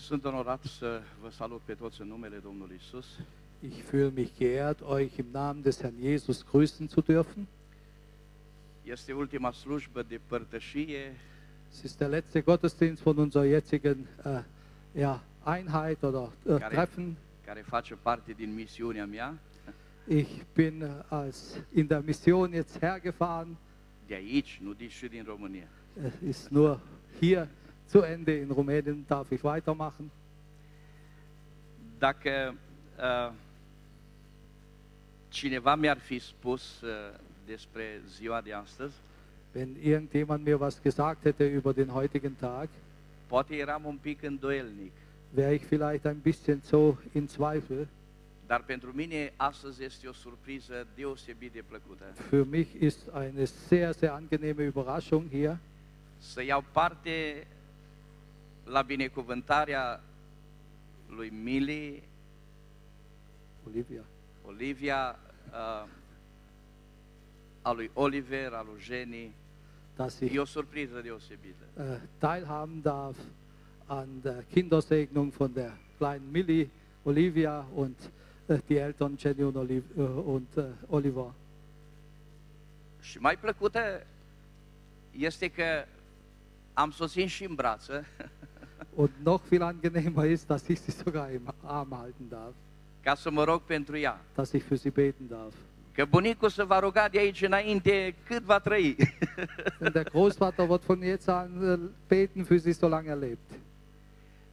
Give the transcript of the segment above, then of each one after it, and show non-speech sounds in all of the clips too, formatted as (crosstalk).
Sunt onorat să vă salut pe toți în numele Domnului Isus. Ich fühle mich geehrt, euch im Namen des Herrn Jesus grüßen zu dürfen. Este ultima slujbă de părtășie Es ist der letzte Gottesdienst von unserer jetzigen äh, ja, Einheit oder äh, Care- Treffen. care face parte din misiunea mea Ich bin äh, als in der Mission jetzt hergefahren. de aici, nu din și din România. Es ist nur hier zu Ende. In Rumänien darf ich weitermachen. Dacă uh, cineva mi-ar fi spus uh, despre ziua de astăzi, Wenn irgendjemand mir was gesagt hätte über den heutigen Tag, poate eram un pic îndoielnic, wäre ich vielleicht ein bisschen so in Zweifel. dar pentru mine astăzi este o surpriză deosebit de plăcută. Für mich ist eine sehr, sehr angenehme Überraschung hier, Să iau parte la binecuvântarea lui Mili, Olivia. Olivia, uh, a lui Oliver, a lui Jenny. dass ich E o surpriză deosebită. äh, teilhaben darf an der Kindersegnung von der kleinen Millie, Olivia und äh, die Eltern Jenny und, Oliv äh, und äh, Oliver. Și mai plăcută este că am soțit și în brață (laughs) Und noch viel angenehmer ist, dass ich sie sogar im Arm halten darf, ca să mă rog pentru ea. dass ich für sie beten darf. Că bunicul se va ruga de aici înainte cât va trăi. (laughs) Denn der Großvater wird von jetzt an äh, beten für sie, solange er lebt.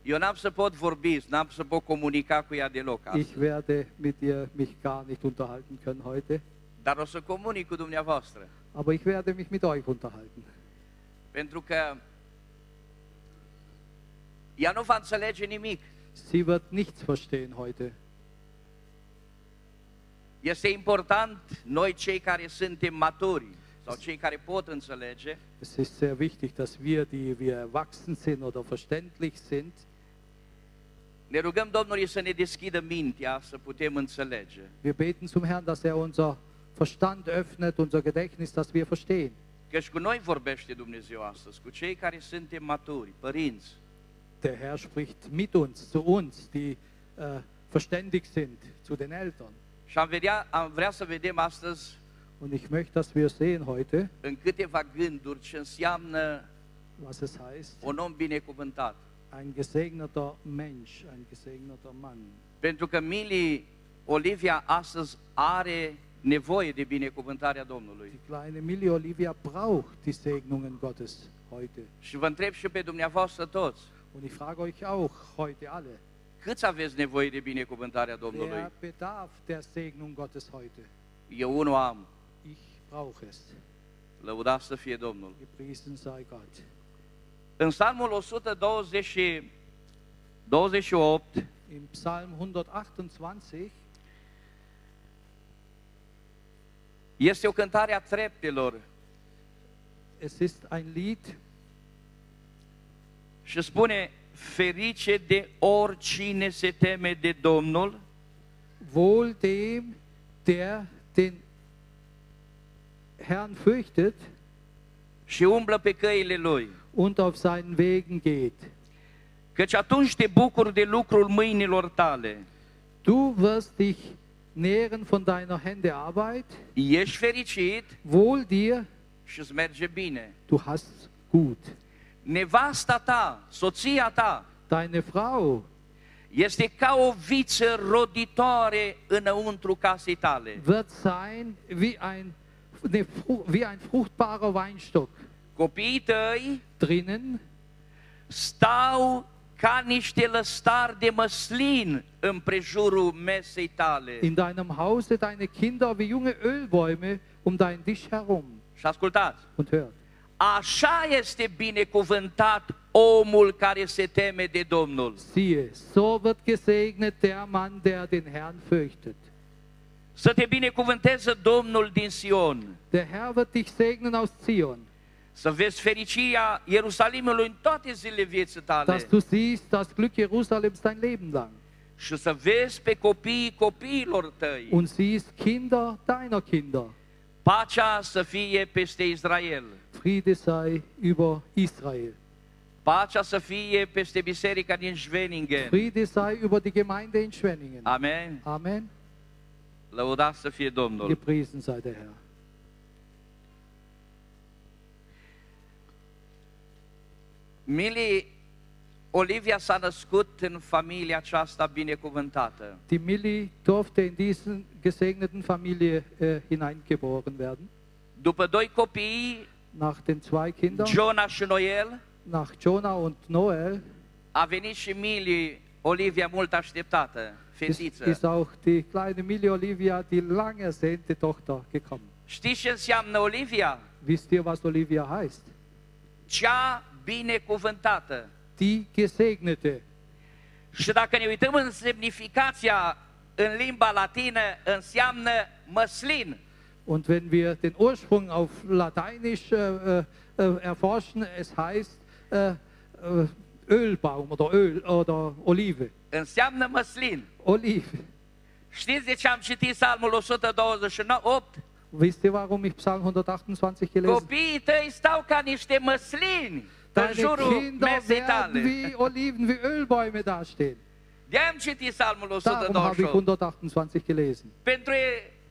Eu n-am să pot vorbi, n-am să pot comunica cu ea deloc Ich astăzi. werde mit ihr mich gar nicht unterhalten können heute, Dar o să comunic cu dumneavoastră. aber ich werde mich mit euch unterhalten. Pentru că ea nu va înțelege nimic. Sie wird nichts verstehen heute. Este important, noi cei care suntem maturi sau cei care pot înțelege, Es ist sehr wichtig, dass wir, die wir erwachsen sind oder verständlich sind, ne rugăm Domnului să ne deschidă mintea să putem înțelege. wir beten zum Herrn, dass er unser Verstand öffnet, unser Gedächtnis, dass wir verstehen. Căci cu noi vorbește Dumnezeu astăzi, cu cei care suntem maturi, părinți. Der Herr spricht mit uns, zu uns, die äh, verständig sind, zu den Eltern. Și am, vedea, am vrea să vedem astăzi Und ich möchte, dass wir sehen heute, în câteva gânduri ce înseamnă was es heißt, un om binecuvântat. ein gesegneter Mensch, ein gesegneter Mann. Pentru că Mili Olivia astăzi are nevoie de binecuvântarea Domnului. Die kleine Millie Olivia braucht die Segnungen Gottes heute. Și vă întreb și pe dumneavoastră toți, Und ich frage euch auch heute alle, câți aveți nevoie de binecuvântarea Domnului? wer bedarf der Segnung Gottes heute? Eu unul am. Ich brauche es. Lăudați să fie Domnul. Gepriesen sei Gott. În Psalmul 120 și 28 Im Psalm 128 este o cântare a treptelor es ist ein Lied, și spune ferice de oricine se teme de Domnul wohl dem, der den Herrn fürchtet și umblă pe căile Lui. und auf seinen Wegen geht. Căci atunci te bucuri de lucrul mâinilor tale. Du wirst dich nähren von deiner Hände Arbeit, Ești fericit wohl dir, și îți merge bine. du hast gut. Nevasta ta, soția ta, Deine Frau este ca o viță roditoare înăuntru casei tale. wird sein wie ein, ne, wie ein fruchtbarer Weinstock. Copiii tăi Drinnen stau ca niște lăstari de măslin în prejurul mesei tale. in deinem Hause deine Kinder wie junge Ölbäume um deinen Tisch herum. Și ascultați, Und hört, așa este binecuvântat omul care se teme de Domnul. siehe, so wird gesegnet der Mann, der den Herrn fürchtet. Să te binecuvânteze Domnul din Sion. Der Herr wird dich segnen aus Zion, Să vezi fericirea Ierusalimului în toate zilele vieții tale. dass du siehst das Glück Jerusalems dein Leben lang Și să vezi pe copiii copiilor tăi. und siehst Kinder deiner Kinder. Pacea să fie peste Israel. Friede sei über Israel. Pacea să fie peste biserica din Schwenningen. Friede sei über die Gemeinde in Schwenningen. Amen. Amen. Lăudat să fie Domnul. Gepriesen sei der Herr. Mili, Olivia s-a născut în familia aceasta binecuvântată. Die Millie durfte in diese gesegneten Familie äh, hineingeboren werden. După doi copii, Nach den zwei Kindern, Jonah și Noel, nach Jonah und Noel, a venit și Mili, Olivia mult așteptată, ist, fetiță. ist auch die kleine Millie Olivia, die lang ersehnte Tochter, gekommen. Știți ce înseamnă Olivia? Wisst ihr, was Olivia heißt? Cea binecuvântată. Die Gesegnete. Și dacă ne uităm în semnificația în limba latină, înseamnă măslin. Und wenn wir den Ursprung auf Lateinisch äh, äh, äh, erforschen, es heißt äh, äh, Ölbaum oder Öl oder Olive. Înseamnă măslin. Olive. Știți de ce am citit Psalmul 128? Wisst ihr, warum ich Psalm 128 gelesen habe? Copiii tăi stau ca niște măslini în Deine jurul mesei werden tale. wie Oliven, wie Ölbäume dastehen. de am citit Psalmul Darum habe ich 128. 128 gelesen. Pentru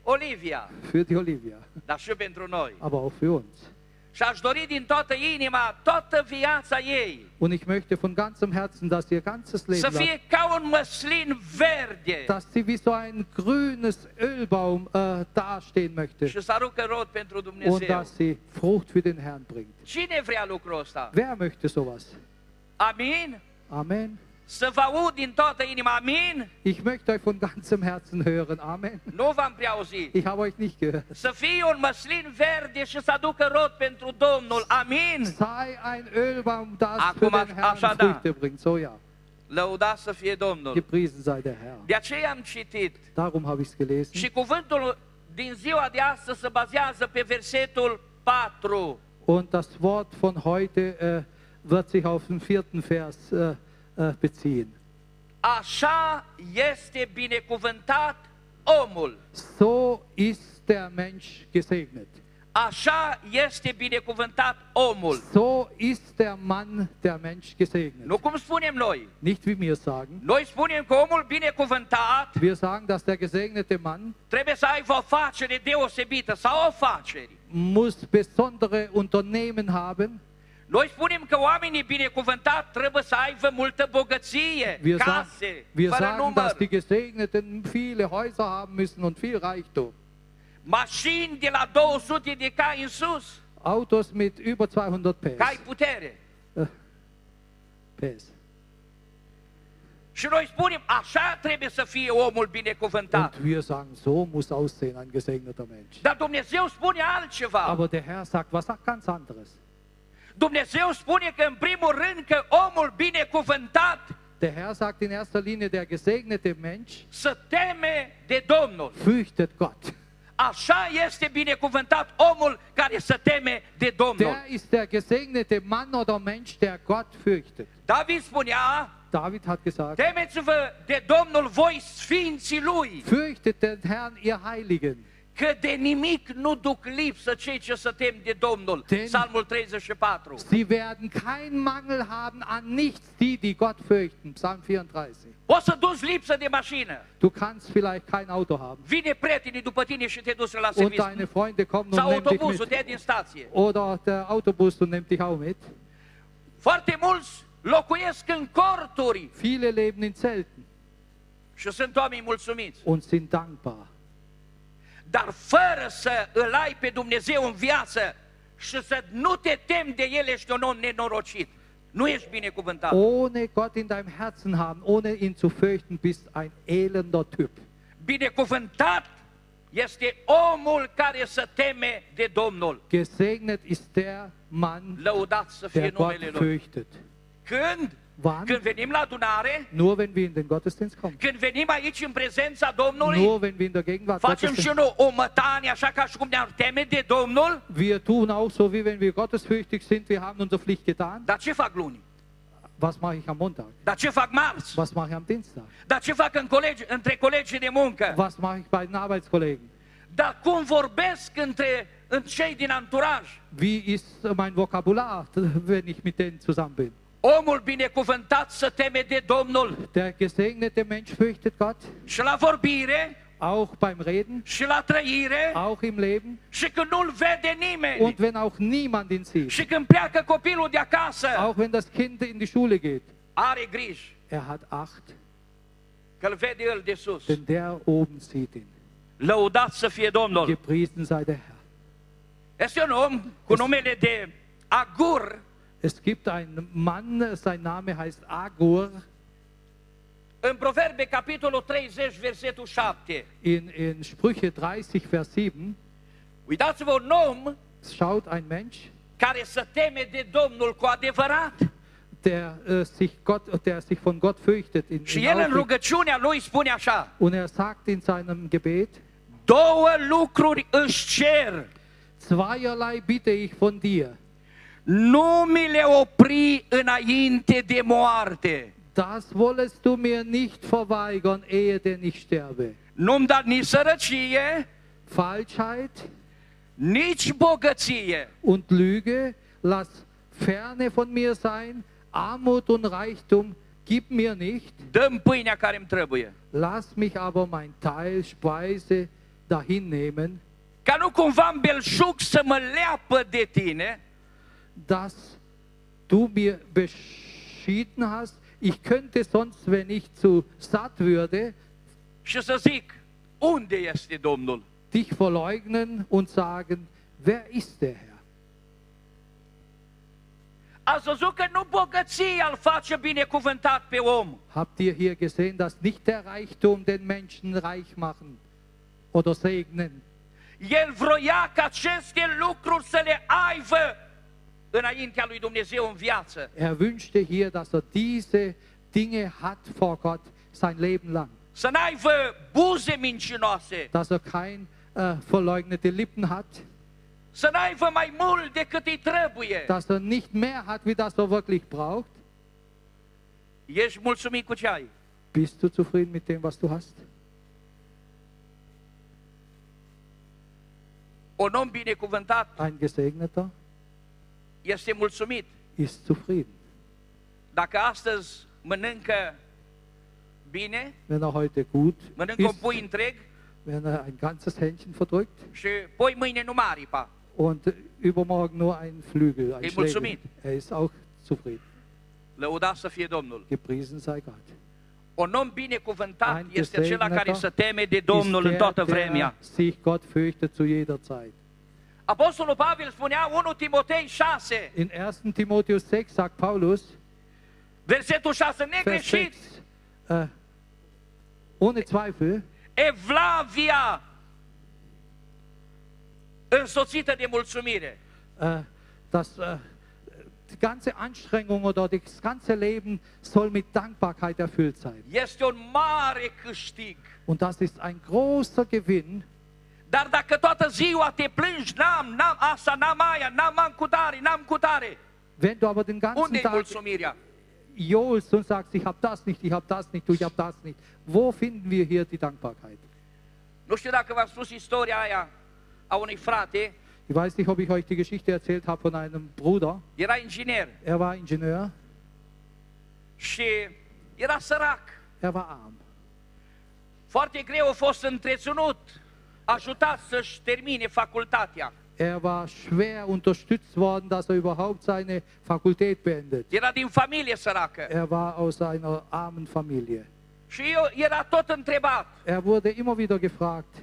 Olivia, Für die Olivia, dar și pentru noi. aber auch für uns. Și aș dori din toată inima, toată viața ei, Und ich möchte von ganzem Herzen, dass ihr ganzes să Leben lang, fie ca un măslin verde dass sie wie so ein grünes Ölbaum äh, dastehen möchte și să arucă rod pentru und Dumnezeu. dass sie Frucht für den Herrn bringt. Cine vrea lucrul ăsta? Wer möchte sowas? Amin? Amen. Să vă aud din toată inima, amin? Ich möchte euch von ganzem Herzen hören. Amen. Nu v-am prea auzit. Ich habe euch nicht gehört. Să fie un măslin verde și să aducă rod pentru Domnul, amin? Sei ein Ölbaum, das Acum für den Herrn așa da. Früchte bringt. So ja. Lăudat să fie Domnul. Gepriesen sei der Herr. De aceea am citit. Darum habe ich es gelesen. Și cuvântul din ziua de astăzi se bazează pe versetul 4. Und das Wort von heute äh, wird sich auf den vierten Vers äh, äh, beziehen. Așa este binecuvântat omul. So ist der Mensch gesegnet. Așa este binecuvântat omul. So ist der Mann, der Mensch gesegnet. Nu cum spunem noi. Nicht wie wir sagen. Noi spunem că omul binecuvântat Wir sagen, dass der gesegnete Mann trebuie să aibă o afacere deosebită sau afaceri. muss besondere Unternehmen haben. Noi spunem că oamenii binecuvântați trebuie să aibă multă bogăție, Wir, sa case, wir fără sagen, număr, dass die Gesegneten viele Häuser haben müssen und viel Reichtum. mașini de la 200 de cai în sus, Autos mit über 200 PS. cai putere. PS. Și noi spunem, așa trebuie să fie omul binecuvântat. Und wir sagen, so muss aussehen ein gesegneter Mensch. Dar Dumnezeu spune altceva. Aber der Herr sagt was ganz anderes. Dumnezeu spune că în primul rând că omul binecuvântat Der Herr sagt in erster Linie, der gesegnete Mensch să teme de Domnul. fürchtet Gott. Așa este binecuvântat omul care să teme de Domnul. Der ist der gesegnete Mann oder Mensch, der Gott fürchtet. David spunea, David hat gesagt, temeți-vă de Domnul voi sfinții lui, fürchtet den Herrn, ihr Heiligen. Că de nimic nu duc lipsă cei ce să tem de Domnul. Den- Psalmul 34. Sie werden keinen Mangel haben an nichts, die, die Gott fürchten. Psalm 34. O să duci lipsă de mașină. Du kannst vielleicht kein Auto haben. Vine prietenii după tine și te duci la Und serviciu. deine Freunde kommen Sau und nehmen dich autobuzul, mit. te din stație. Oder der Autobus und nimmt dich auch mit. Foarte mulți locuiesc în corturi Viele leben in Zelten și sunt oameni mulțumiți. und sind dankbar. Dar fără să îl ai pe Dumnezeu în viață și să nu te temi de el, ești un om nenorocit. Nu ești binecuvântat. Ohne Gott in deinem Herzen haben, ohne ihn zu fürchten, bist ein elender Typ. Binecuvântat este omul care să teme de Domnul. Gesegnet ist der Mann, Lăudat să fie der Gott numele Lui. fürchtet. Când? Wann? Când venim la adunare, Nur wenn wir in den Gottesdienst kommen. când venim aici în prezența Domnului, Nur wenn wir in der Gegenwart facem Gottes și sind. noi o mătanie așa ca și cum ne-ar teme de Domnul, Wir tun auch so, wie wenn wir gottesfürchtig sind, wir haben unsere Pflicht getan. dar ce fac luni? Was mache ich am Montag? Dar ce fac marți? Was mache ich am Dienstag? Dar ce fac în colegi, între colegii de muncă? Was mache ich bei den Arbeitskollegen? Dar cum vorbesc între în cei din anturaj? Wie ist mein Vokabular, (laughs) wenn ich mit denen zusammen bin? Omul binecuvântat să teme de Domnul Der gesegnete Mensch fürchtet Gott, și la vorbire, auch beim Reden, și la trăire, auch im Leben. și când nu-l vede nimeni, Und wenn auch niemand ihn sieht, și când pleacă copilul de acasă, auch wenn das Kind in die Schule geht, are grijă er hat Acht, că-l vede el de sus. denn der oben sieht ihn. Lăudat să fie Domnul. Gepriesen sei der Herr. Este un om cu numele de Agur, Es gibt einen Mann, sein Name heißt Agur. în Proverbe, capitolul 30, versetul 7. In, in Sprüche 30, Vers 7 Uitați-vă, un om schaut ein Mensch, care să teme de Domnul cu adevărat. der, uh, sich Gott, der sich von Gott fürchtet. In, Și in el în rugăciunea lui spune așa, Und er sagt in seinem Gebet, două lucruri își cer, zweierlei bitte ich von dir. Nu mi le opri înainte de moarte. Das wollest du mir nicht verweigern, ehe denn ich sterbe. Nu-mi da nici sărăcie, Falschheit nici bogăție, und Lüge, lass ferne von mir sein, Armut und Reichtum gib mir nicht, dăm pâinea care îmi trebuie. lass mich aber mein Teil Speise dahin nehmen, Ca nu cumva în belșug să mă leapă de tine, dass du mir beschieden hast, ich könnte sonst, wenn ich zu satt würde, și să zic, unde este Domnul? dich verleugnen und sagen, wer ist der Herr? Ați văzut că nu bogăția îl face binecuvântat pe om, Habt ihr hier gesehen, dass nicht der Reichtum den Menschen reich machen oder segnen? El vroia ca aceste lucruri să le aibă înaintea lui Dumnezeu în viață. Er wünschte hier, dass er diese Dinge hat vor Gott sein Leben lang. Să n-aibă buze mincinoase, Dass er kein äh, verleugnete Lippen hat, să n-aibă mai mult decât îi trebuie. dass er nicht mehr hat, wie das er wirklich braucht. Ești mulțumit cu ce ai? Bist du zufrieden mit dem, was du hast? Un om binecuvântat Ein Gesegneter este mulțumit. ist zufrieden. Dacă astăzi mănâncă bine, Wenn er heute gut mănâncă un ist, pui întreg wenn er ein ganzes Händchen verdrückt și poi mâine numai aripa. und übermorgen nur ein Flügel, ein Ei, Schlägel. Er ist auch zufrieden. Lăudat să fie Domnul. Gepriesen sei Gott. Un om binecuvântat este acela care se teme de Domnul în toată vremea. sich Gott fürchtet zu jeder Zeit. Apostolul Pavel spunea 1 Timotei 6, In 1. Timotheus 6 sagt Paulus, versetul 6, Vers negreșit, 6, äh, ohne Zweifel, Evlavia însoțită de mulțumire. äh, dass äh, die ganze Anstrengung oder das ganze Leben soll mit Dankbarkeit erfüllt sein. Este un mare câștig. Und das ist ein großer Gewinn. Dar dacă toată ziua te plângi, n-am, n-am asta, n-am aia, n-am am cu tare, n-am cu tare, Wenn du aber den ganzen unde e Tag mulțumirea? johlst und sagst, ich habe das nicht, ich habe das nicht, du, ich habe das nicht, wo finden wir hier die Dankbarkeit? Nu știu dacă v-am spus istoria aia a unui frate, Ich weiß nicht, ob ich euch die Geschichte erzählt habe von einem Bruder. era inginer Er war Ingenieur, și era sărac. er war arm. Foarte greu a fost întreținut, ajutat să-și termine facultatea. Er war schwer unterstützt worden, dass er überhaupt seine Fakultät beendet. Era din familie săracă. Er war aus einer armen Familie. Și eu era tot întrebat. Er wurde immer wieder gefragt.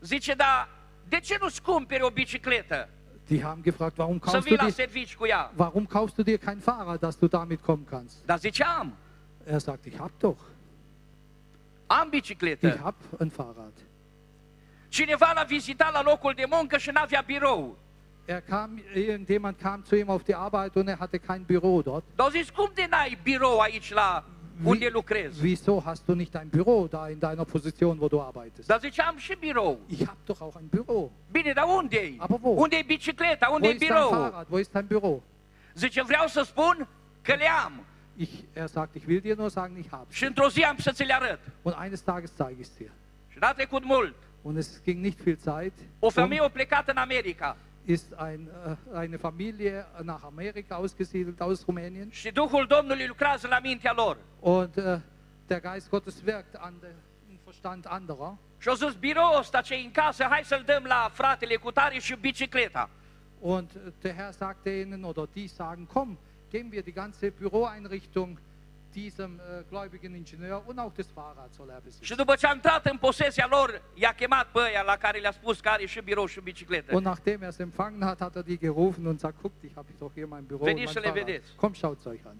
Zice, da, de ce nu-ți cumperi o bicicletă Die haben gefragt, warum kaufst du dir, warum kaufst du dir kein Fahrrad, dass du damit kommen kannst? Dar ziceam, Er sagt, ich hab doch, am ich bicicletă. hab ein Fahrrad. Cineva l-a vizitat la locul de muncă și n-avea birou. Er kam, irgendjemand kam zu ihm auf die Arbeit und er hatte kein Büro dort. Dar zis, cum de n-ai birou aici la unde lucrezi? wieso hast du nicht ein Büro da in deiner Position, wo du arbeitest? Dar zice, am și birou. Ich habe doch auch ein Büro. Bine, dar unde e? Aber wo? Unde e bicicleta? Unde Wo e ist dein birou? Fahrrad? Wo ist dein Büro? Zice, vreau să spun că le am. Ich, er sagt, ich will dir nur sagen, ich habe. Și într-o zi am să ți le arăt. Und eines Tages zeige ich es dir. Și n-a trecut mult. Und es ging nicht viel Zeit. O femeie a plecat în America. ist ein, äh, eine Familie nach Amerika ausgesiedelt aus Rumänien. Și Duhul Domnului lucrează la mintea lor. Und äh, der Geist Gottes wirkt an den Verstand anderer. Și au zis, biroul ăsta ce în casă, hai să-l dăm la fratele cu tare și bicicleta. Und der Herr sagte ihnen, oder die sagen, komm, geben wir die ganze Büroeinrichtung diesem äh, gläubigen Ingenieur und auch das Fahrrad soll er Și besitzen. după ce a intrat în posesia lor, i-a chemat pe ăia la care le-a spus că are și birou și bicicletă. Und nachdem er es empfangen hat, hat er die gerufen und sagt, guckt, ich habe doch hier mein Büro und Veniți mein să le Fahrrad. vedeți. Komm, schaut's euch an.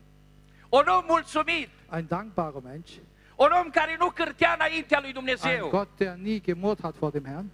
Un om mulțumit, Ein dankbarer Mensch, un om care nu cârtea înaintea lui ein Dumnezeu, Gott, der nie gemurrt hat vor dem Herrn,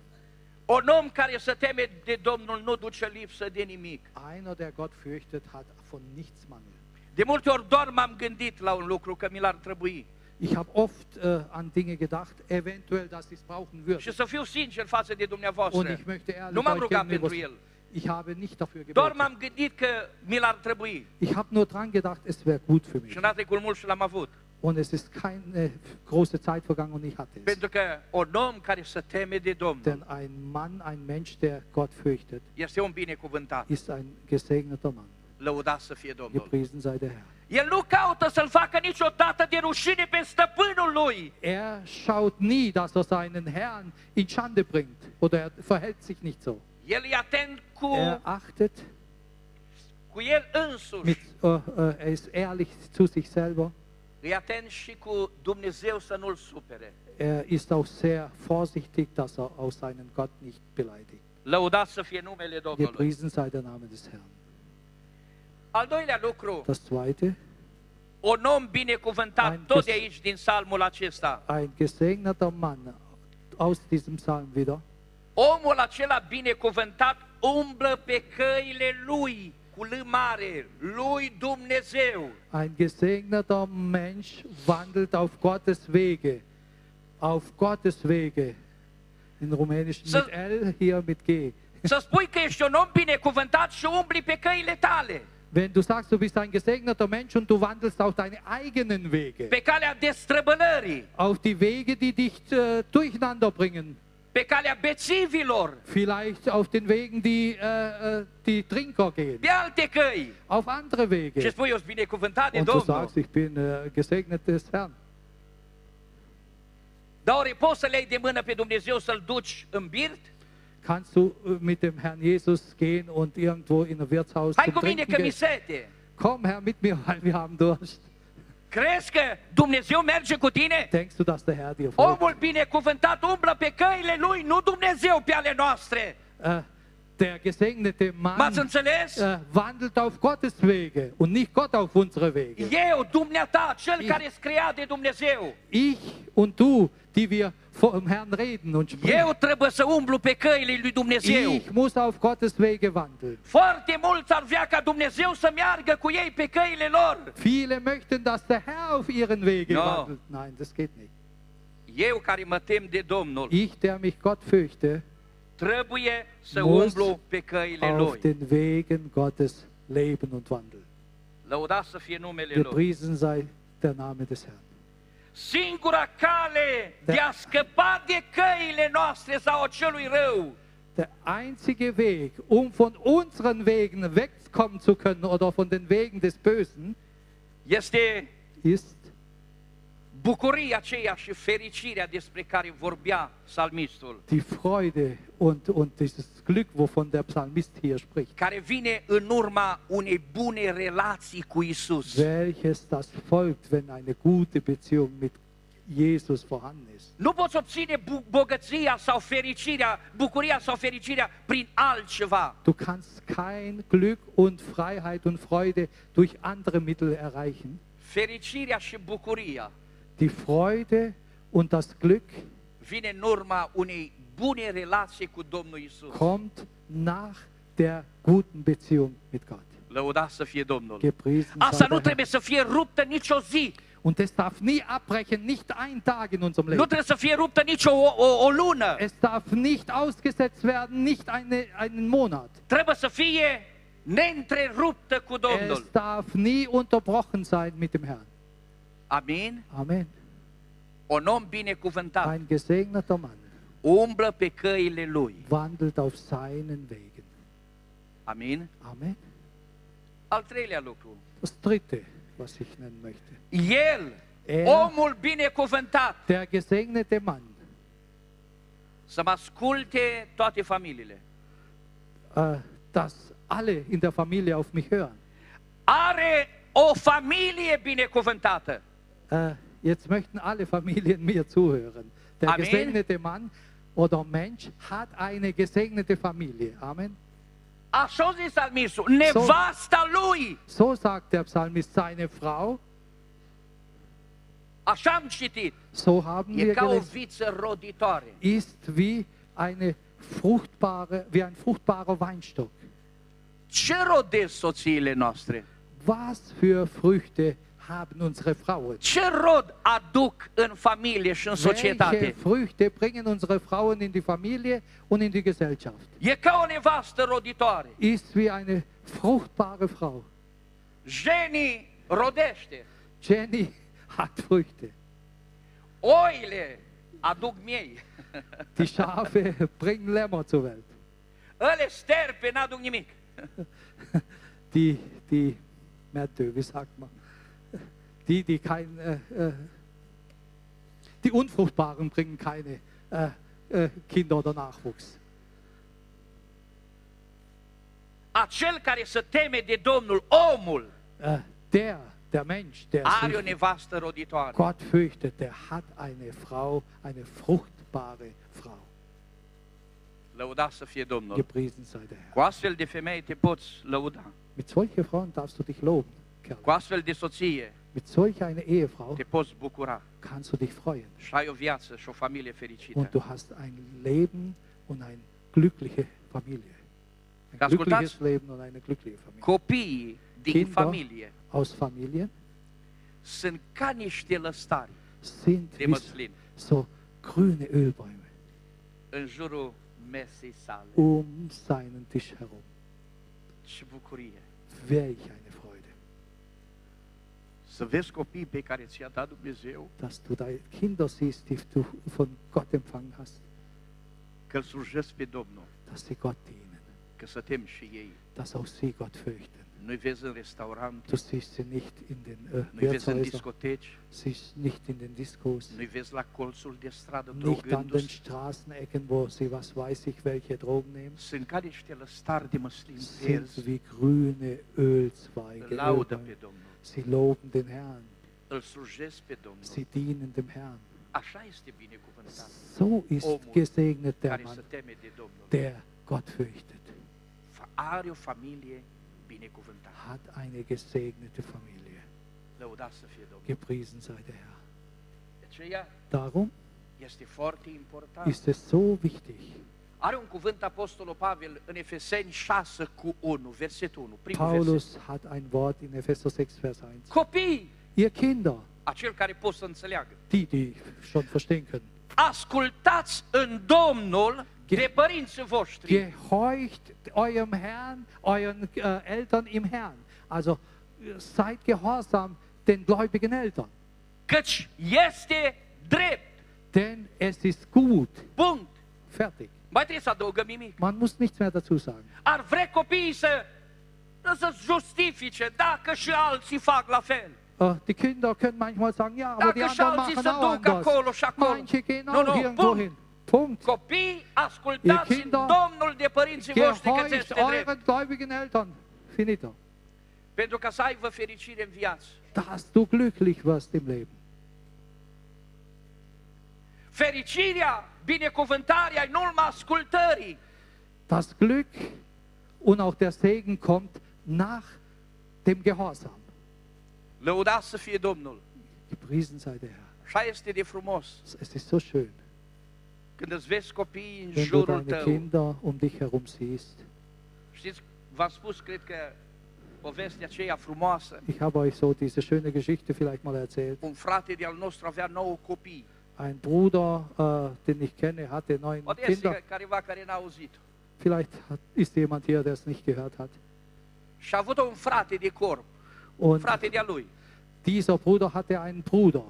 un om care se teme de Domnul nu duce lipsă de nimic. einer, der Gott fürchtet, hat von nichts Mangel. De multe ori doar m-am gândit la un lucru că mi l-ar trebui. Ich habe oft äh, an Dinge gedacht, eventuell, dass ich es brauchen würde. Și să fiu sincer față de Und dumneavoastră, ich möchte ehrlich nu m-am euch rugat gegenüber pentru el. Ich habe nicht dafür Doar gebetet. m-am gândit că mi l-ar trebui. Ich habe nur dran gedacht, es wäre gut für mich. Și n-a trecut mult și l-am avut. Und es ist keine große Zeit vergangen und ich hatte es. Pentru că un om care se teme de Domnul Denn ein Mann, ein Mensch, der Gott fürchtet, este un binecuvântat. ist ein gesegneter Mann. Lăudat să fie Domnul. Gepriesen sei der Herr. El nu caută să-l facă niciodată de rușine pe stăpânul lui. Er schaut nie, dass er seinen Herrn in Schande bringt. Oder er verhält sich nicht so. El e atent cu, Er achtet, cu el însuși. mit, äh, äh, er ist ehrlich zu sich selber. E atent și cu Dumnezeu să nu-l supere. Er ist auch sehr vorsichtig, dass er auch seinen Gott nicht beleidigt. Lăudat să fie numele Domnului. Gepriesen sei der Name des Herrn. Al doilea lucru, Das zweite, un om binecuvântat Ein tot de ges- aici din psalmul acesta. ein gesegneter Mann aus diesem Psalm wieder. Omul acela binecuvântat umblă pe căile lui cu L mare, lui Dumnezeu. Ein gesegneter Mensch wandelt auf Gottes Wege. Auf Gottes Wege. In Rumänisch So- mit L, hier mit G. Să spui că ești un om binecuvântat și umbli pe căile tale, Wenn du sagst, du bist ein gesegneter Mensch und du wandelst auf deine eigenen Wege, pe calea destrăbălării, auf die Wege, die dich äh, durcheinander bringen, pe calea bețivilor, vielleicht auf den Wegen, die äh, äh, die Trinker gehen, pe alte căi. auf andere Și Wege. spui, eu sunt binecuvântat de Und du Domnul. sagst, ich bin äh, gesegnet des Herrn. Dar ori poți să le iei de mână pe Dumnezeu să-L duci în birt? Kannst du äh, mit dem Herrn Jesus gehen und irgendwo in ein Wirtshaus Hai zum Trinken gehen? sete. Komm, Herr, mit mir, weil wir haben Durst. Crezi că Dumnezeu merge cu tine? Denkst du, dass der Herr dir folgt? Omul binecuvântat umblă pe căile lui, nu Dumnezeu pe ale noastre. Äh, der gesegnete Mann äh, wandelt auf Gottes Wege und nicht Gott auf unsere Wege. Eu, dumneata, cel Ich- care scria de Dumnezeu, Ich und du, die wir vor dem Herrn reden und sprechen, eu trebuie să umblu pe căile lui Dumnezeu. ich muss auf Gottes Wege wandeln. Foarte mulți ar vrea ca Dumnezeu să meargă cu ei pe căile lor. Viele möchten, dass der Herr auf ihren Wege No. wandelt. Nein, das geht nicht. Eu care mă tem de Domnul, Ich, der mich Gott fürchte, trebuie să Muss umblu pe căile auf lui. den Wegen Gottes leben und wandeln. Lăudat să fie numele lui. Gepriesen sei der Name des Herrn. Singura cale de a scăpa de căile noastre sau a celui rău. Der einzige Weg, um von unseren Wegen wegkommen zu können oder von den Wegen des Bösen, este ist bucuria aceea și fericirea despre care vorbea psalmistul, die Freude und, und dieses Glück, wovon der Psalmist hier spricht, care vine în urma unei bune relații cu Isus. welches das folgt, wenn eine gute Beziehung mit Jesus vorhanden ist. Nu poți obține bu- bogăția sau fericirea, bucuria sau fericirea prin altceva. Du kannst kein Glück und Freiheit und Freude durch andere Mittel erreichen. Fericirea și bucuria Die Freude und das Glück vine în urma unei bune relații cu Domnul Isus. kommt nach der guten Beziehung mit Gott. Lăudat să fie Domnul. Gepriesen Asta nu trebuie să fie ruptă nicio zi. Und das darf nie abbrechen, nicht ein Tag in unserem Leben. Es darf nicht ausgesetzt werden, nicht eine, einen Monat. Es darf nie unterbrochen sein mit dem Herrn. Amin? Amen. Un om binecuvântat Ein gesegneter Mann umblă pe căile lui. wandelt auf seinen Wegen. Amin? Amen. Al treilea lucru. Das dritte, was ich nennen möchte. El, El. omul binecuvântat, Der gesegnete Mann, să mă asculte toate familiile. äh, dass alle in der Familie auf mich hören. Are o familie binecuvântată. Äh, jetzt möchten alle Familien (laughs) mir zuhören. Der Amen. gesegnete Mann oder Mensch hat eine gesegnete Familie. Amen. Așa a zis salmistul, nevasta lui. So sagt der Psalmist seine Frau. Așa am citit. So haben E wir ca o gelesen. viță roditoare. Ist wie eine fruchtbare, wie ein fruchtbarer Weinstock. Ce rodesc soțiile noastre? Was für Früchte haben unsere Frauen? Ce rod aduc în familie și în Welche societate? Früchte bringen unsere Frauen in die Familie und in die Gesellschaft? E ca o nevastă roditoare. Ist wie eine fruchtbare Frau. Jenny rodește. Jenny (laughs) hat Früchte. Oile aduc miei. (laughs) Die Schafe bringen Lämmer zur Welt. Ele sterpe, n-aduc nimic. (laughs) Die, die Märtö, wie sagt man? Die, die kein, äh, äh, die Unfruchtbaren bringen keine äh, äh, Kinder oder Nachwuchs. Acel care se teme de Domnul, omul, Äh, der, der Mensch, der are o sich nevastă roditoare. Gott fürchtet, der hat eine Frau, eine fruchtbare Frau. Să fie Domnul. Gepriesen sei der Herr. Cu astfel de femei te poți lăuda. Mit solchen Frauen darfst du dich loben, Kerl. Cu astfel de soție Mit solch einer Ehefrau te poți bucura. kannst du dich freuen. Și ai o viață și o familie fericită. Und du hast ein Leben und eine glückliche Familie. Ein Das glückliches? Leben und eine glückliche Familie. Copiii din Kinder. familie Aus Familien sunt ca niște lăstari sind de măslin so grüne Ölbäume în jurul mesei sale. um seinen Tisch herum. Ce bucurie! Welch eine Să vezi copiii pe care ți-a dat Dumnezeu, dass du deine Kinder siehst, die du von Gott empfangen hast, că îl slujesc pe Domnul, dass sie Gott dienen, că să tem și ei. dass auch sie Gott fürchten. Nu-i vezi în restaurant, Du siehst sie nicht in den nu-i vezi în Wirtshäusern, discoteci, siehst nicht in den Diskos, nu-i vezi la colțul de stradă nicht an den. Straßenecken, wo sie was weiß ich, welche Drogen nehmen. Sunt ca niște lăstari de măslin sind wie grüne Ölzweige. Laudă Ölbäume. pe Domnul, Sie loben den Herrn, sie dienen dem Herrn. So ist gesegnet der Mann, der Gott fürchtet, hat eine gesegnete Familie. Gepriesen sei der Herr. Darum ist es so wichtig. Are un cuvânt Apostolul Pavel în Efeseni 6 cu 1, versetul 1, primul verset. Paulus hat ein Wort in Epheser 6, Vers 1. Copii, Ihr Kinder, acel care pot să înțeleagă, die, die schon verstehen können, ascultați în Domnul de părinții voștri. Gehorcht eurem Herrn, euren äh, Eltern im Herrn. Also äh, seid gehorsam den gläubigen Eltern. Căci este drept. Denn es ist gut. Punct. Fertig. Mai trebuie să adăugăm nimic. Man muss nichts mehr dazu sagen. Ar vrea copiii să, să justifice dacă și alții fac la fel. Äh, die Kinder können manchmal sagen, ja, aber die Dacă și anderen machen auch anders. acolo și acolo. Manche gehen auch nu, irgendwo punct. hin. Punkt. Copii, ascultați Ihr Kinder, Domnul de părinții voștri că este drept. euren gläubigen Eltern. Finito. Pentru ca să aibă fericire în viață. Dass du glücklich wirst im Leben. Fericirea, binecuvântarea, e în urma ascultării. Das Glück und auch der Segen kommt nach dem Gehorsam. Lăudați să fie Domnul. Gepriesen sei der Herr. Așa este de frumos. Es ist so schön, Când îți vezi copiii în wenn du jurul deine tău. Kinder um dich herum siehst. Știți, v-am spus, cred că povestea aceea frumoasă. Ich habe euch so diese schöne Geschichte vielleicht mal erzählt. Un frate de-al nostru avea nouă copii. Ein Bruder, äh, den ich kenne, hatte neun Kinder. Vielleicht hat, ist jemand hier, der es nicht gehört hat. Și a avut un frate de corp, un Und frate de-a lui, dieser Bruder hatte einen Bruder.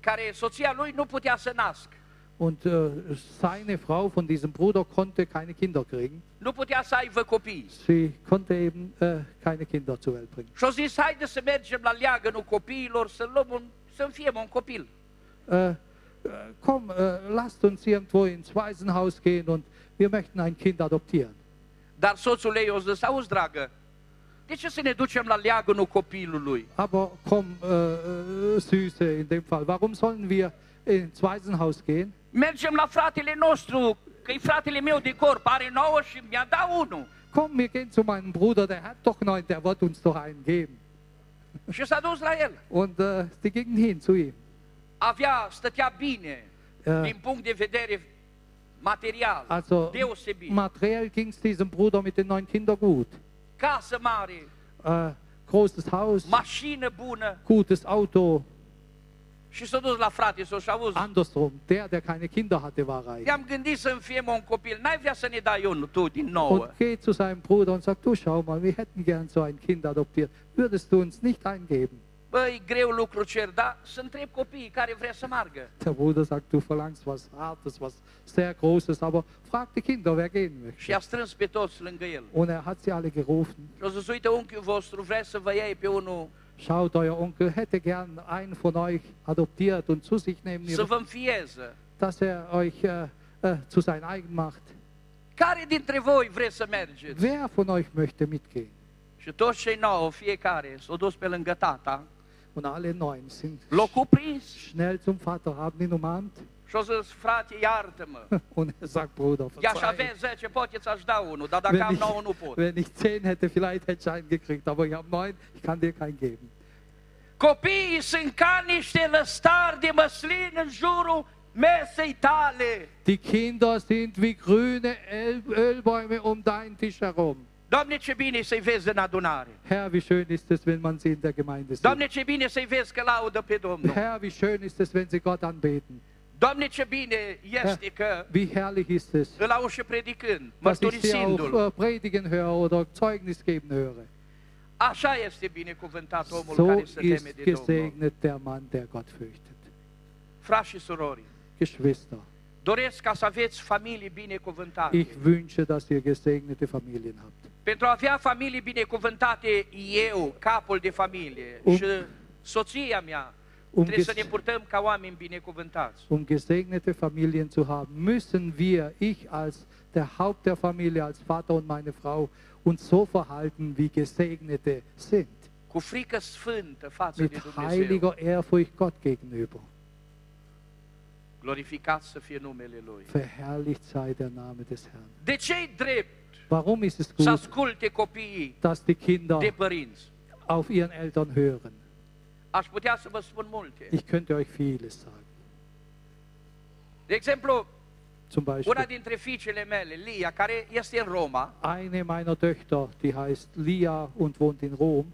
care soția lui nu putea să nască. Und äh, seine Frau von diesem Bruder konnte keine Kinder kriegen. Nu putea să aibă copii. Sie konnte eben äh, keine Kinder zur Welt bringen. Și-o zis, haide să mergem la leagănul copiilor, să luăm un, să fiem un copil. Äh, komm, äh, lasst uns irgendwo ins Waisenhaus gehen und wir möchten ein Kind adoptieren. Dar soțul ei o zis, auzi, dragă, de ce să ne ducem la leagănul copilului? Aber komm, äh, äh, Süße, in dem Fall, warum sollen wir ins Waisenhaus gehen? Mergem la fratele nostru, că e fratele meu de corp, are nouă și mi-a dat unul. Komm, wir gehen zu meinem Bruder, der hat doch neun, der wird uns doch einen geben. Și s-a dus la el. Und äh, die gingen hin zu ihm. Avea, stătea bine, Äh, din punct de vedere material, also deosebit. materiell ging es diesem Bruder mit den neun Kindern gut. Casă mare, Äh, großes Haus, mașină bună gutes Auto. și s-a dus la frate să-și auzi. Andersrum, der, der keine Kinder hatte, war reich. I-am gândit să-mi fie un copil, n-ai vrea să ne dai unul tu din nouă. Und geht zu seinem Bruder und sagt, du schau mal, wir hätten gern so ein Kind adoptiert. Würdest du uns nicht eingeben? Băi, greu lucru cer, dar să întreb copiii care vrea să meargă. Der Bruder sagt, du verlangst was Hartes, was sehr Großes, aber frag die Kinder, wer gehen Și möchte. i-a strâns pe toți lângă el. Und er hat sie alle gerufen. Și o zis, uite, unchiul vostru vrea să vă iei pe unul Schaut, euer Onkel hätte gern einen von euch adoptiert und zu sich nehmen, să vă înfieză. dass er euch äh, äh, zu sein eigen macht. Care dintre voi vreți să mergeți? Wer von euch möchte mitgehen? Și toți cei nouă, fiecare, s-au dus pe lângă tata, Und alle neun sind l-au cuprins schnell zum Vater, haben ihn umarmt. și zis, frate, iartă-mă. (laughs) Und er sagt, Bruder, I-aș verzeih. avea 10, poate ți-aș da unul, dar dacă Wenn am ich, 9 nu pot. wenn ich zehn hätte, vielleicht hätte ich einen gekriegt, aber ich habe neun, ich kann dir keinen geben. Copiii sunt ca niște lăstari de măslin în jurul mesei tale. Die Kinder sind wie grüne Ölbäume um deinen Tisch herum. Doamne, ce bine e să-i vezi în adunare. Herr, wie schön ist es, wenn man sie in der Gemeinde sieht. Doamne, ce bine să-i vezi că laudă pe Domnul. Herr, wie schön ist es, wenn sie Gott anbeten. Doamne, ce bine este că Wie herrlich ist es, îl au și predicând, dass ich sie auch mărturisindu-l. äh, predigen höre oder Zeugnis geben höre. Așa este binecuvântat omul So care se teme ist de Domnul. gesegnet der Mann, der Gott fürchtet. Frați și surori, Geschwister, doresc ca să aveți familii binecuvântate. ich wünsche, dass ihr gesegnete Familien habt. Pentru a avea familii binecuvântate, eu, capul de familie Um- și soția mea, Um, trebuie să ne purtăm ca oameni binecuvântați. um gesegnete Familien zu haben, müssen wir, ich als der Haupt der Familie, als Vater und meine Frau, uns so verhalten, wie Gesegnete sind. Cu frică sfântă față Mit de Dumnezeu. heiliger Ehrfurcht Gott gegenüber. Glorificat să fie numele Lui. Verherrlicht sei der Name des Herrn. De ce e drept Warum ist es să gut, asculte copiii dass die Kinder de părinți? auf ihren Eltern hören? Aș putea să vă spun multe. Ich könnte euch vieles sagen. De exemplu, Zum una Beispiel dintre fiicele mele, Lia, care este în Roma, eine meiner Töchter, die heißt Lia und wohnt in Rom,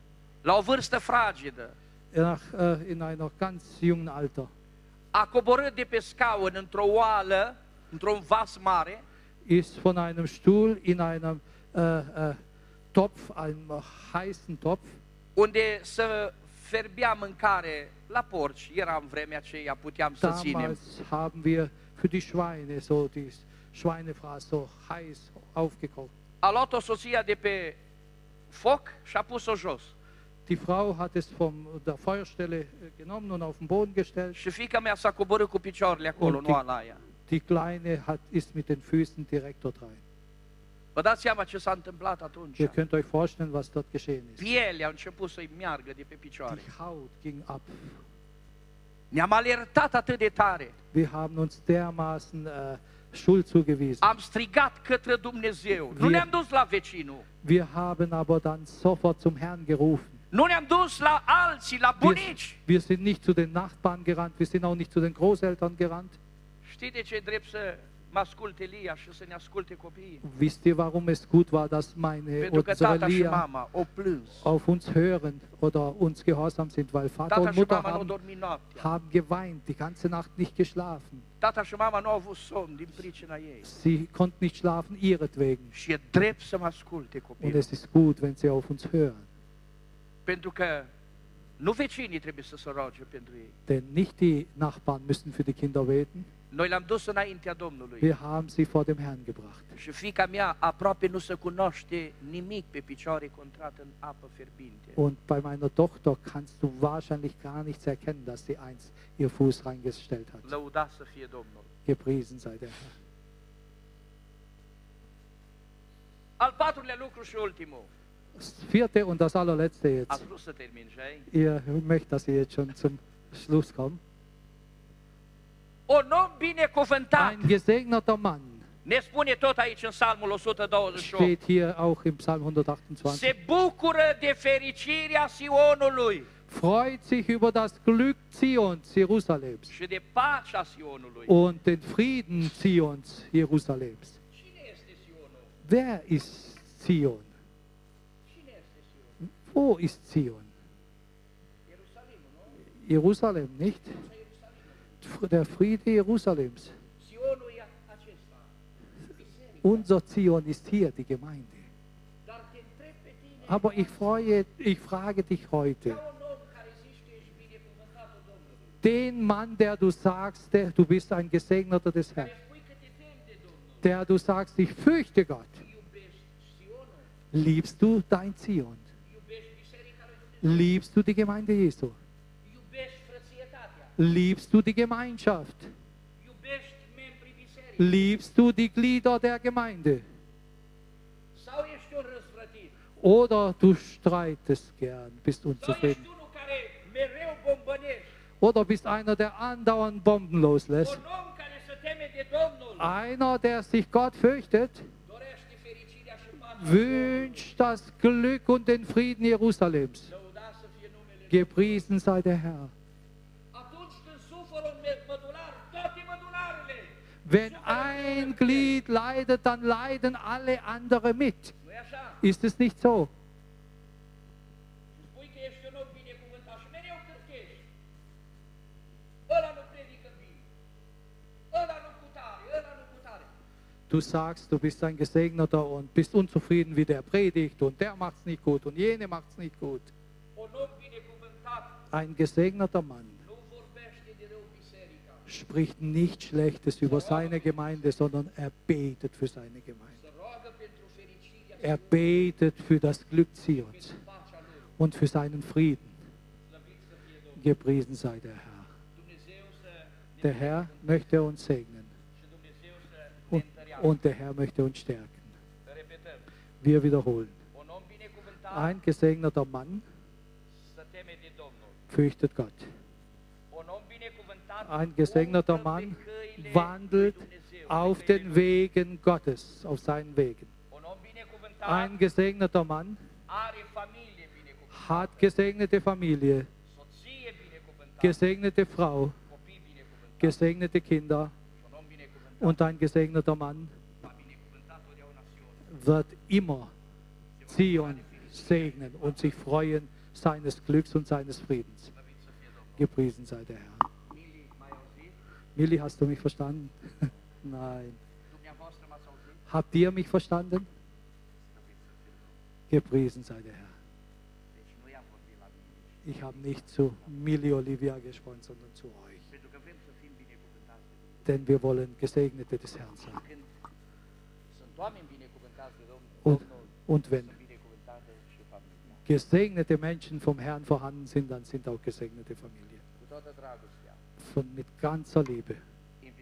la o vârstă fragedă, nach, äh, in einer ganz jungen Alter, a coborât de pe scaun într-o oală, într-un vas mare, ist von einem Stuhl in einem äh, äh, Topf, einem heißen Topf, unde să ferbea mâncare la porci. Era în vremea aceea, puteam să ținem. Damals haben wir für die Schweine so die Schweinefraß so heiß aufgekocht. A luat-o soția de pe foc și a pus-o jos. Die Frau hat es von der Feuerstelle äh, genommen und auf den Boden gestellt. Și fica mea s-a coborât cu picioarele acolo, Und nu die- ala aia. Die Kleine hat, ist mit den Füßen direkt dort rein. Vă dați seama ce s-a întâmplat atunci? Ihr könnt euch vorstellen, was dort geschehen ist. Pielea a început să-i meargă de pe picioare. Die Haut ging ab. Ne-am alertat atât de tare. Wir haben uns dermaßen äh, Schuld zugewiesen. Am strigat către Dumnezeu. Nu Wir- ne-am dus la vecinul. Wir haben aber dann sofort zum Herrn gerufen. Wir, wir sind nicht zu den Nachbarn gerannt, wir sind auch nicht zu den Großeltern gerannt. Copiii? Wisst ihr, warum es gut war, dass meine unsere Lia mama o plâns. auf uns hören oder uns gehorsam sind, weil Vater Tata und Mutter haben, haben geweint, die ganze Nacht nicht geschlafen. Sie konnten nicht schlafen ihretwegen. Und es ist gut, wenn sie auf uns hören. Pentru că Nu vecinii trebuie să se roage pentru ei. Denn nicht die Nachbarn müssen für die Kinder beten. Noi l-am dus înaintea Domnului. Wir haben sie vor dem Herrn gebracht. Și fica mea aproape nu se cunoaște nimic pe picioare contrat în apă fierbinte. Und bei meiner Tochter kannst du wahrscheinlich gar nichts erkennen, dass sie eins ihr Fuß reingestellt hat. Lăudat să fie Domnul. Gepriesen sei der Herr. Al patrulea lucru și ultimul. Das vierte und das allerletzte jetzt. Ihr möchtet, dass ihr jetzt schon zum Schluss kommt. Un om binecuvântat. Ein gesegneter Mann Ne spune tot aici în Psalmul 128. steht hier auch im Psalm 128. Se bucură de fericirea Sionului Freut sich über das Glück Zions, Jerusalems și de pacea Sionului. und den Frieden Zions, Jerusalems. Cine este Sionul? Wer ist Zion? Wo ist Zion? Jerusalem, nicht? Der Friede Jerusalems. Unser Zion ist hier, die Gemeinde. Aber ich freue, ich frage dich heute, den Mann, der du sagst, der, du bist ein Gesegneter des Herrn, der du sagst, ich fürchte Gott, liebst du dein Zion? iubești Biserica lui Dumnezeu, Liebst du die Gemeinde Jesu? Liebst du die Gemeinschaft? Liebst du die Glieder der Gemeinde? Oder du streitest gern, bist unzufrieden? Oder bist einer, der andauernd Bomben loslässt? Einer, der sich Gott fürchtet, wünscht das Glück und den Frieden Jerusalems. Gepriesen sei der Herr. Wenn ein Glied leidet, dann leiden alle anderen mit. Ist es nicht so? Du sagst, du bist ein Gesegneter und bist unzufrieden, wie der predigt und der macht's nicht gut und jene macht's nicht gut. Ein gesegneter Mann spricht nicht Schlechtes über seine Gemeinde, sondern er betet für seine Gemeinde. Er betet für das Glück Zions und für seinen Frieden. Gepriesen sei der Herr. Der Herr möchte uns segnen ne und, und der Herr möchte uns stärken. Wir wiederholen. Ein gesegneter Mann să teme de Domnul. Fürchtet Gott. Ein gesegneter Mann wandelt auf den. Wegen Gottes, auf seinen Wegen. Ein gesegneter Mann hat gesegnete Familie, gesegnete Frau, gesegnete Kinder und ein gesegneter Mann wird immer Zion segnen und sich freuen seines Glücks und seines Friedens. Gepriesen sei der Herr. Mili, hast du mich verstanden? (laughs) Nein. Habt ihr mich verstanden? Gepriesen sei der Herr. Ich habe nicht zu Milli Olivia gesprochen, sondern zu euch. Denn wir wollen Gesegnete des Herrn sein. Und, und wenn sunt binecuvântate și familia. Gesegnete Menschen vom Herrn vorhanden sind, dann sind auch gesegnete Familien. Von, mit ganzer Liebe.